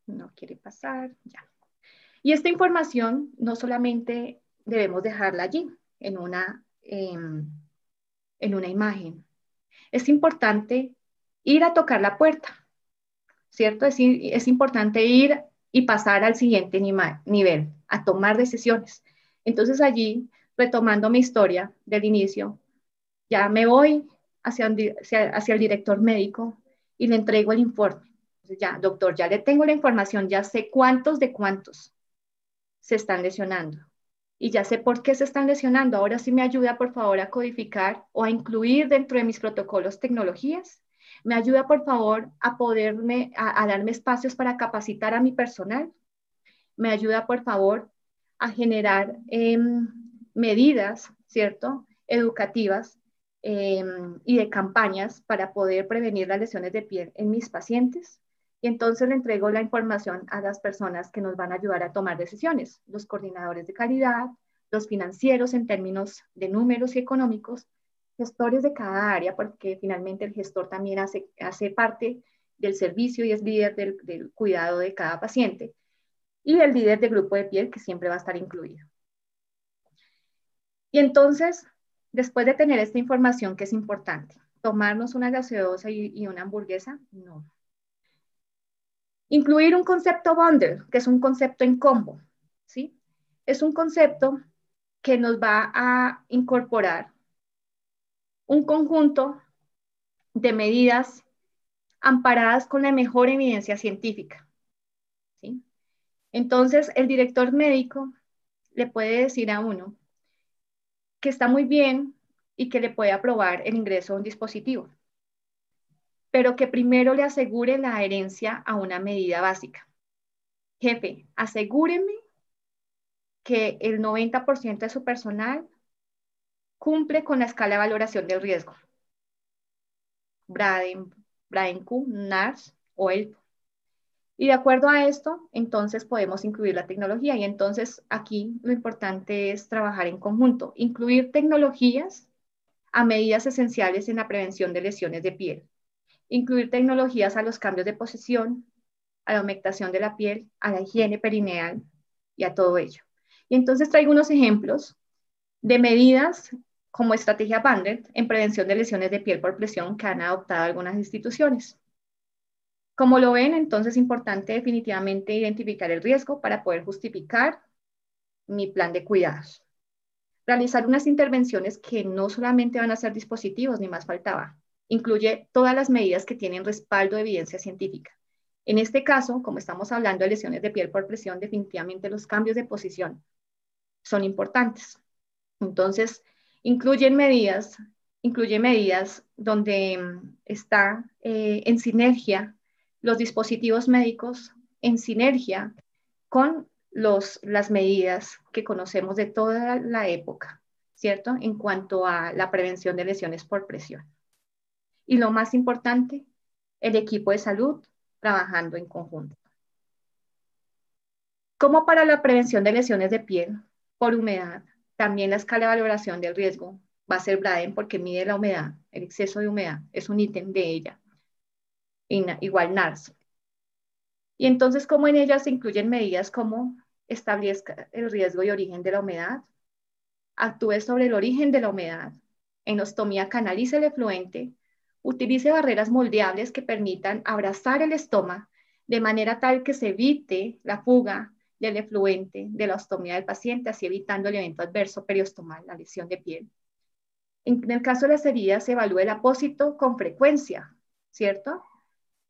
No quiere pasar, ya. Y esta información no solamente debemos dejarla allí, en una, em, en una imagen. Es importante ir a tocar la puerta, ¿cierto? Es, es importante ir y pasar al siguiente nivel, a tomar decisiones. Entonces allí, retomando mi historia del inicio, ya me voy hacia, hacia, el director médico y le entrego el informe. ya, doctor, ya le tengo la información, ya sé cuántos de cuántos se están lesionando y ya sé por qué se están lesionando. Ahora sí me ayuda, por favor, a codificar o a incluir dentro de mis protocolos tecnologías ¿Me ayuda, por favor, a poderme, a, darme espacios para capacitar a mi personal? ¿Me ayuda, por favor, a generar em, medidas, ¿cierto? Educativas em, y de campañas para poder prevenir las lesiones de piel en mis pacientes. Y entonces le entrego la información a las personas que nos van a ayudar a tomar decisiones, los coordinadores de calidad, los financieros en términos de números y económicos, gestores de cada área, porque finalmente el gestor también hace, parte del servicio y es líder del, del cuidado de cada paciente, y el líder del grupo de piel que siempre va a estar incluido. Y entonces, después de tener esta información que es importante, tomarnos una gaseosa y, una hamburguesa, no. Incluir un concepto bundle, que es un concepto en combo, ¿sí? Es un concepto que nos va a incorporar un conjunto de medidas amparadas con la mejor evidencia científica. ¿sí? Entonces, el director médico le puede decir a uno que está muy bien y que le puede aprobar el ingreso a un dispositivo, pero que primero le asegure la adherencia a una medida básica. Jefe, asegúreme que el 90% de su personal cumple con la escala de valoración del riesgo. Braden, Q, NARS o ELP. Y de acuerdo a esto, entonces podemos incluir la tecnología. Y entonces aquí lo importante es trabajar en conjunto, incluir tecnologías a medidas esenciales en la prevención de lesiones de piel, incluir tecnologías a los cambios de posición, a la humectación de la piel, a la higiene perineal y a todo ello. Y entonces traigo unos ejemplos de medidas como estrategia Bandit en prevención de lesiones de piel por presión que han adoptado algunas instituciones. Como lo ven, entonces es importante definitivamente identificar el riesgo para poder justificar mi plan de cuidados. Realizar unas intervenciones que no solamente van a ser dispositivos, ni más faltaba. Incluye todas las medidas que tienen respaldo de evidencia científica. En este caso, como estamos hablando de lesiones de piel por presión, definitivamente los cambios de posición son importantes. Entonces, Incluyen medidas, incluye medidas donde mm, está eh, en sinergia los dispositivos médicos, en sinergia con los, las medidas que conocemos de toda la época, ¿cierto? En cuanto a la prevención de lesiones por presión. Y lo más importante, el equipo de salud trabajando en conjunto. Como para la prevención de lesiones de piel por humedad, también la escala de valoración del riesgo va a ser Braden porque mide la humedad, el exceso de humedad, es un ítem de ella. Igual NARS. Y entonces, como en ella se incluyen medidas como establezca el riesgo y origen de la humedad, actúe sobre el origen de la humedad, enostomía canalice el efluente, utilice barreras moldeables que permitan abrazar el estómago de manera tal que se evite la fuga del efluente de la ostomía del paciente, así evitando el evento adverso periostomal, la lesión de piel. En el caso de las heridas, se evalúa el apósito con frecuencia, ¿cierto?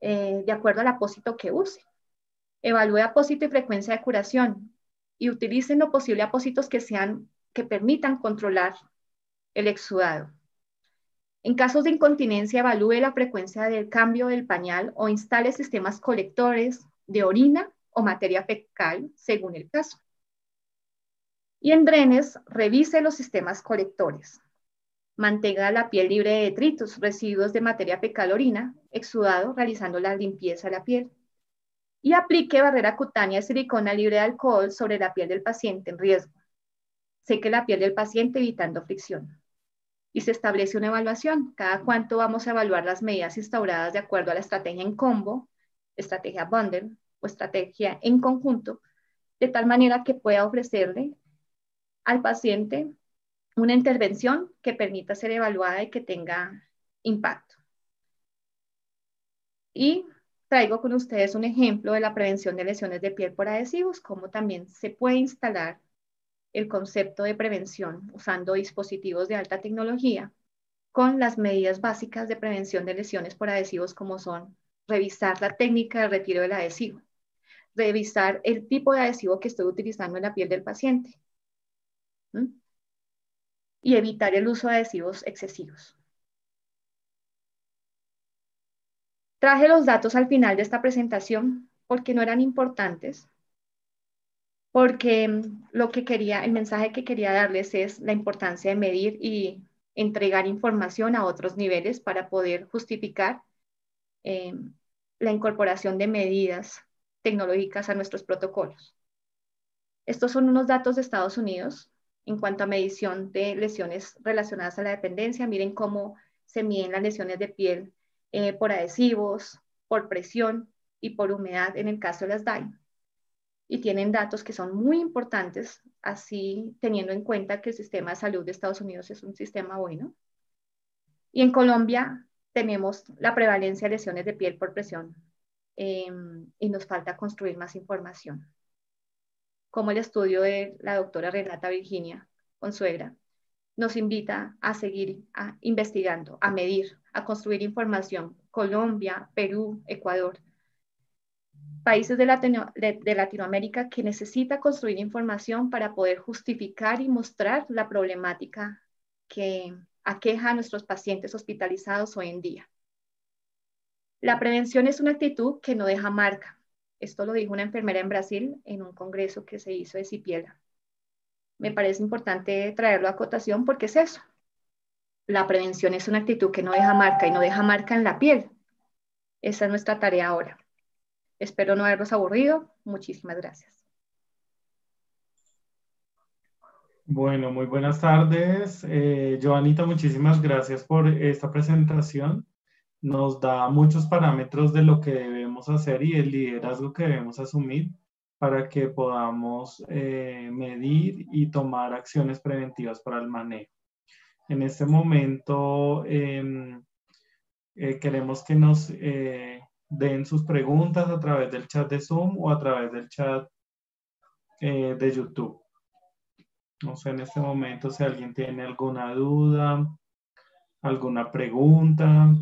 Eh, de acuerdo al apósito que use. Evalúe apósito y frecuencia de curación y utilicen lo posible apósitos que, sean, que permitan controlar el exudado. En casos de incontinencia, evalúe la frecuencia del cambio del pañal o instale sistemas colectores de orina o materia fecal, según el caso. Y en drenes, revise los sistemas colectores. Mantenga la piel libre de detritos, residuos de materia fecal orina, exudado, realizando la limpieza de la piel. Y aplique barrera cutánea de silicona libre de alcohol sobre la piel del paciente en riesgo. Seque la piel del paciente evitando fricción. Y se establece una evaluación. Cada cuánto vamos a evaluar las medidas instauradas de acuerdo a la estrategia en combo, estrategia bundle, o estrategia en conjunto, de tal manera que pueda ofrecerle al paciente una intervención que permita ser evaluada y que tenga impacto. Y traigo con ustedes un ejemplo de la prevención de lesiones de piel por adhesivos, cómo también se puede instalar el concepto de prevención usando dispositivos de alta tecnología con las medidas básicas de prevención de lesiones por adhesivos como son revisar la técnica de retiro del adhesivo, revisar el tipo de adhesivo que estoy utilizando en la piel del paciente y evitar el uso de adhesivos excesivos. Traje los datos al final de esta presentación porque no eran importantes, porque mm, lo que quería, el mensaje que quería darles es la importancia de medir y entregar información a otros niveles para poder justificar eh, la incorporación de medidas tecnológicas a nuestros protocolos. Estos son unos datos de Estados Unidos en cuanto a medición de lesiones relacionadas a la dependencia. Miren cómo se miden las lesiones de piel eh, por adhesivos, por presión y por humedad en el caso de las DAI. Y tienen datos que son muy importantes, así teniendo en cuenta que el sistema de salud de Estados Unidos es un sistema bueno. Y en Colombia tenemos la prevalencia de lesiones de piel por presión Em, y nos falta construir más información. Como el estudio de la doctora Renata Virginia Consuegra nos invita a seguir investigando, a medir, a construir información. Colombia, Perú, Ecuador, países de, de, Latinoamérica que necesita construir información para poder justificar y mostrar la problemática que aqueja a nuestros pacientes hospitalizados hoy en día. La prevención es una actitud que no deja marca. Esto lo dijo una enfermera en Brasil en un congreso que se hizo de Cipiela. Me parece importante traerlo a cotación porque es eso. La prevención es una actitud que no deja marca y no deja marca en la piel. Esa es nuestra tarea ahora. Espero no haberlos aburrido. Muchísimas gracias. Bueno, muy buenas tardes. Eh, Joanita, muchísimas gracias por esta presentación nos da muchos parámetros de lo que debemos hacer y el liderazgo que debemos asumir para que podamos eh, medir y tomar acciones preventivas para el manejo. En este momento em, eh, queremos que nos eh, den sus preguntas a través del chat de Zoom o a través del chat de YouTube. No sé en este momento si alguien tiene alguna duda, alguna pregunta.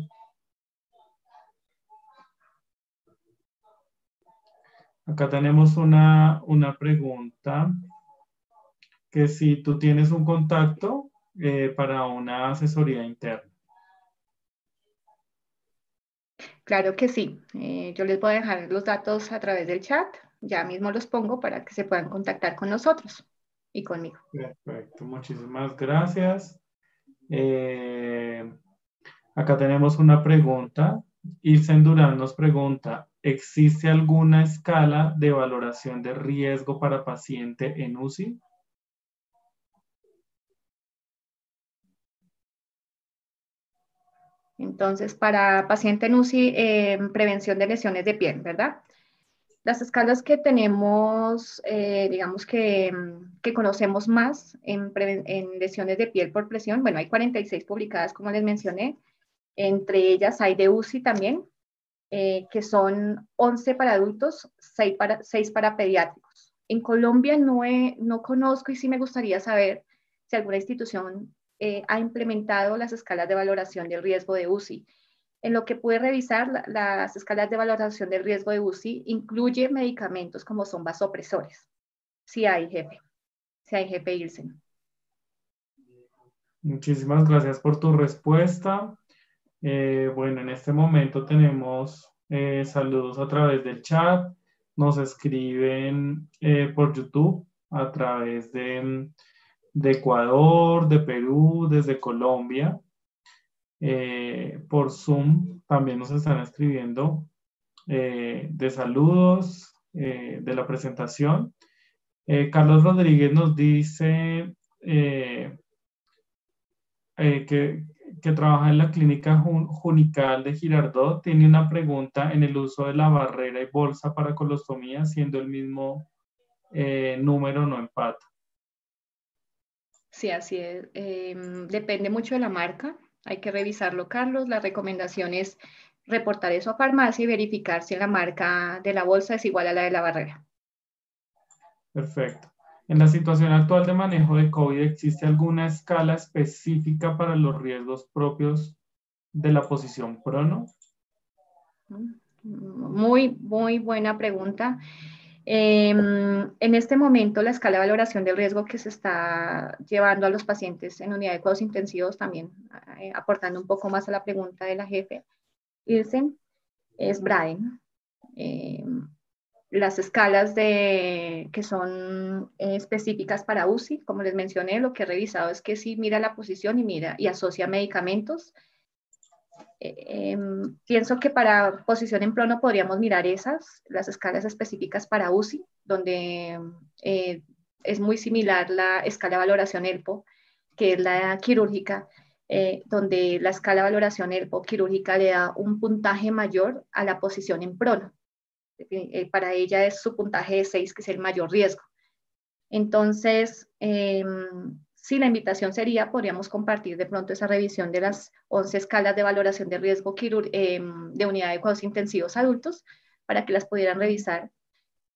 Acá tenemos una, pregunta que si tú tienes un contacto eh, para una asesoría interna. Claro que sí. Eh, yo les voy a dejar los datos a través del chat. ya mismo los pongo para que se puedan contactar con nosotros y conmigo. Perfecto, muchísimas gracias. Eh, acá tenemos una pregunta. Irsen Durán nos pregunta, ¿existe alguna escala de valoración de riesgo para paciente en UCI? Entonces, para paciente en UCI, eh, prevención de lesiones de piel, ¿verdad? Las escalas que tenemos, eh, digamos que, que, conocemos más en, en, lesiones de piel por presión, bueno, hay 46 publicadas, como les mencioné. Entre ellas hay de UCI también, eh, que son 11 para adultos, 6 para, 6 para pediátricos. En Colombia no, no conozco y sí me gustaría saber si alguna institución eh, ha implementado las escalas de valoración del riesgo de UCI. En lo que pude revisar, las escalas de valoración del riesgo de UCI incluye medicamentos como son vasopresores. Sí hay, jefe. Sí hay, jefe Ilsen. Muchísimas gracias por tu respuesta. Eh, bueno, en este momento tenemos eh, saludos a través del chat. Nos escriben por YouTube a través de Ecuador, de Perú, desde Colombia. Eh, por Zoom también nos están escribiendo eh, de saludos eh, de la presentación. Carlos Rodríguez nos dice que, que, trabaja en la clínica Junical de Girardot. Tiene una pregunta en el uso de la barrera y bolsa para colostomía, siendo el mismo número, no empata. Sí, así es. Em, depende mucho de la marca. Hay que revisarlo, Carlos. La recomendación es reportar eso a farmacia y verificar si la marca de la bolsa es igual a la de la barrera. Perfecto. En la situación actual de manejo de COVID, ¿existe alguna escala específica para los riesgos propios de la posición prono? Muy, muy buena pregunta. Em, en este momento, la escala de valoración del riesgo que se está llevando a los pacientes en unidad de cuidados intensivos, también eh, aportando un poco más a la pregunta de la jefe, Ilsen, es Braden. Em, las escalas de, que son eh, específicas para UCI, como les mencioné, lo que he revisado es que sí mira la posición y mira y asocia medicamentos eh, em, pienso que para posición en plono podríamos mirar esas, las escalas específicas para UCI, donde eh, es muy similar la escala de valoración ELPO, que es la quirúrgica, donde la escala de valoración ELPO quirúrgica le da un puntaje mayor a la posición en prono. Para ella es su puntaje de 6, que es el mayor riesgo. Entonces, em, si la invitación sería, podríamos compartir de pronto esa revisión de las 11 escalas de valoración de riesgo em, de unidad de cuidados intensivos adultos para que las pudieran revisar.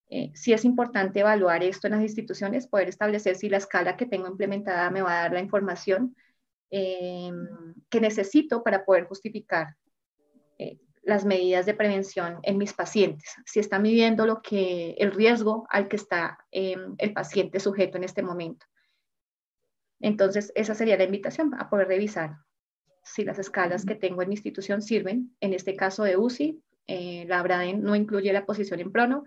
Eh, si es importante evaluar esto en las instituciones, poder establecer si la escala que tengo implementada me va a dar la información em, que necesito para poder justificar eh, las medidas de prevención en mis pacientes, si está midiendo lo que el riesgo al que está em, el paciente sujeto en este momento. Entonces, esa sería la invitación a poder revisar si las escalas que tengo en mi institución sirven. En este caso de UCI, eh, la BRADEN no incluye la posición en prono,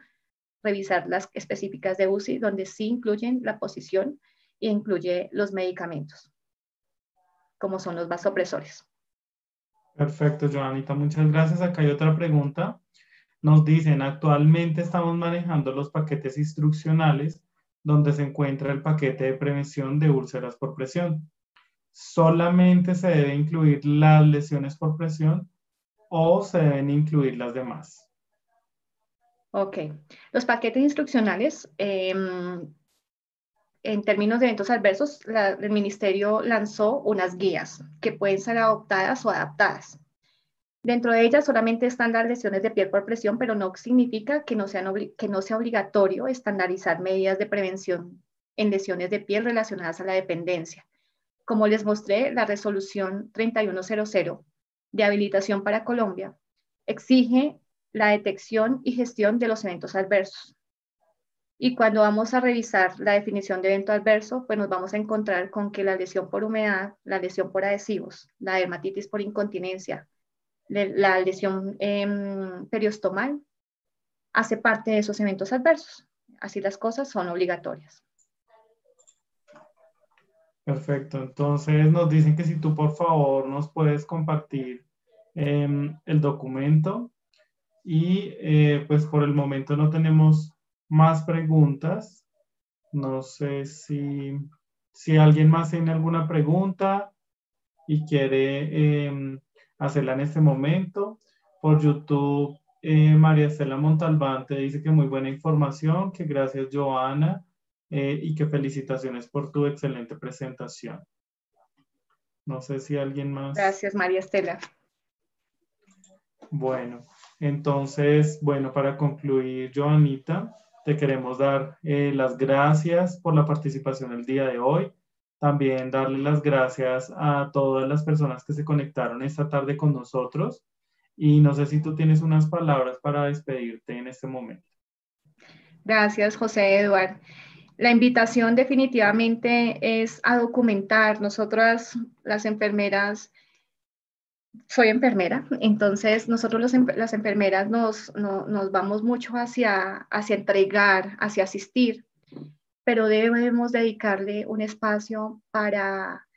revisar las específicas de UCI, donde sí incluyen la posición e incluye los medicamentos, como son los vasopresores. Perfecto, Joanita, muchas gracias. Acá hay otra pregunta. Nos dicen, actualmente estamos manejando los paquetes instruccionales donde se encuentra el paquete de prevención de úlceras por presión. Solamente se debe incluir las lesiones por presión o se deben incluir las demás. Ok. Los paquetes instruccionales, em, en términos de eventos adversos, el ministerio lanzó unas guías que pueden ser adoptadas o adaptadas. Dentro de ellas solamente están las lesiones de piel por presión, pero no significa que no, que no sea obligatorio estandarizar medidas de prevención en lesiones de piel relacionadas a la dependencia. Como les mostré, la resolución 3100 de habilitación para Colombia exige la detección y gestión de los eventos adversos. Y cuando vamos a revisar la definición de evento adverso, pues nos vamos a encontrar con que la lesión por humedad, la lesión por adhesivos, la dermatitis por incontinencia, la lesión eh, periostomal hace parte de esos eventos adversos. Así las cosas son obligatorias. Perfecto. Entonces nos dicen que si tú por favor nos puedes compartir em, el documento y eh, pues por el momento no tenemos más preguntas. No sé si, si alguien más tiene alguna pregunta y quiere em, hacerla en este momento. Por YouTube, eh, María Estela Montalbán te dice que muy buena información, que gracias Joana eh, y que felicitaciones por tu excelente presentación. No sé si alguien más. Gracias María Estela. Bueno, entonces, bueno, para concluir, Joanita, te queremos dar eh, las gracias por la participación el día de hoy. También darle las gracias a todas las personas que se conectaron esta tarde con nosotros. Y no sé si tú tienes unas palabras para despedirte en este momento. Gracias, José Eduard. La invitación definitivamente es a documentar. Nosotras, las enfermeras, soy enfermera, entonces nosotros las enfermeras nos, nos vamos mucho hacia, hacia entregar, hacia asistir, pero debemos dedicarle un espacio para,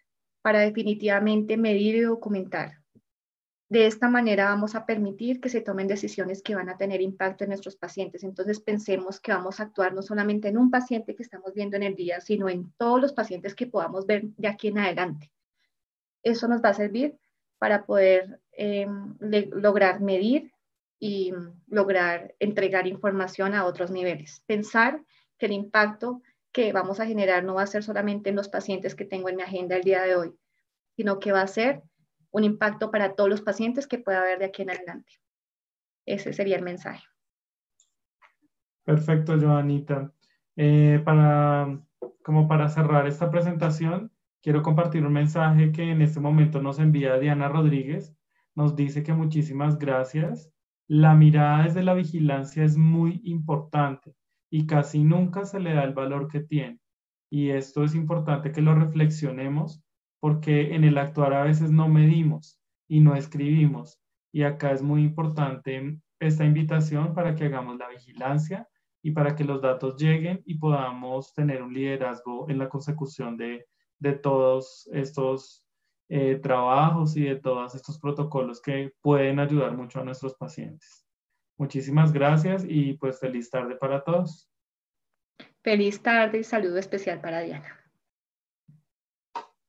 para definitivamente medir y documentar. De esta manera vamos a permitir que se tomen decisiones que van a tener impacto en nuestros pacientes. Entonces pensemos que vamos a actuar no solamente en un paciente que estamos viendo en el día, sino en todos los pacientes que podamos ver de aquí en adelante. Eso nos va a servir para poder em, lograr medir y lograr entregar información a otros niveles. Pensar que el impacto que vamos a generar no va a ser solamente en los pacientes que tengo en mi agenda el día de hoy, sino que va a ser un impacto para todos los pacientes que pueda haber de aquí en adelante. Ese sería el mensaje. Perfecto, Joanita. Eh, para, como para cerrar esta presentación, quiero compartir un mensaje que en este momento nos envía Diana Rodríguez. Nos dice que muchísimas gracias. La mirada desde la vigilancia es muy importante y casi nunca se le da el valor que tiene. Y esto es importante que lo reflexionemos porque en el actuar a veces no medimos y no escribimos. Y acá es muy importante esta invitación para que hagamos la vigilancia y para que los datos lleguen y podamos tener un liderazgo en la consecución de, todos estos eh, trabajos y de todos estos protocolos que pueden ayudar mucho a nuestros pacientes. Muchísimas gracias y pues feliz tarde para todos. Feliz tarde y saludo especial para Diana.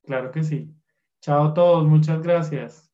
Claro que sí. Chao a todos, muchas gracias.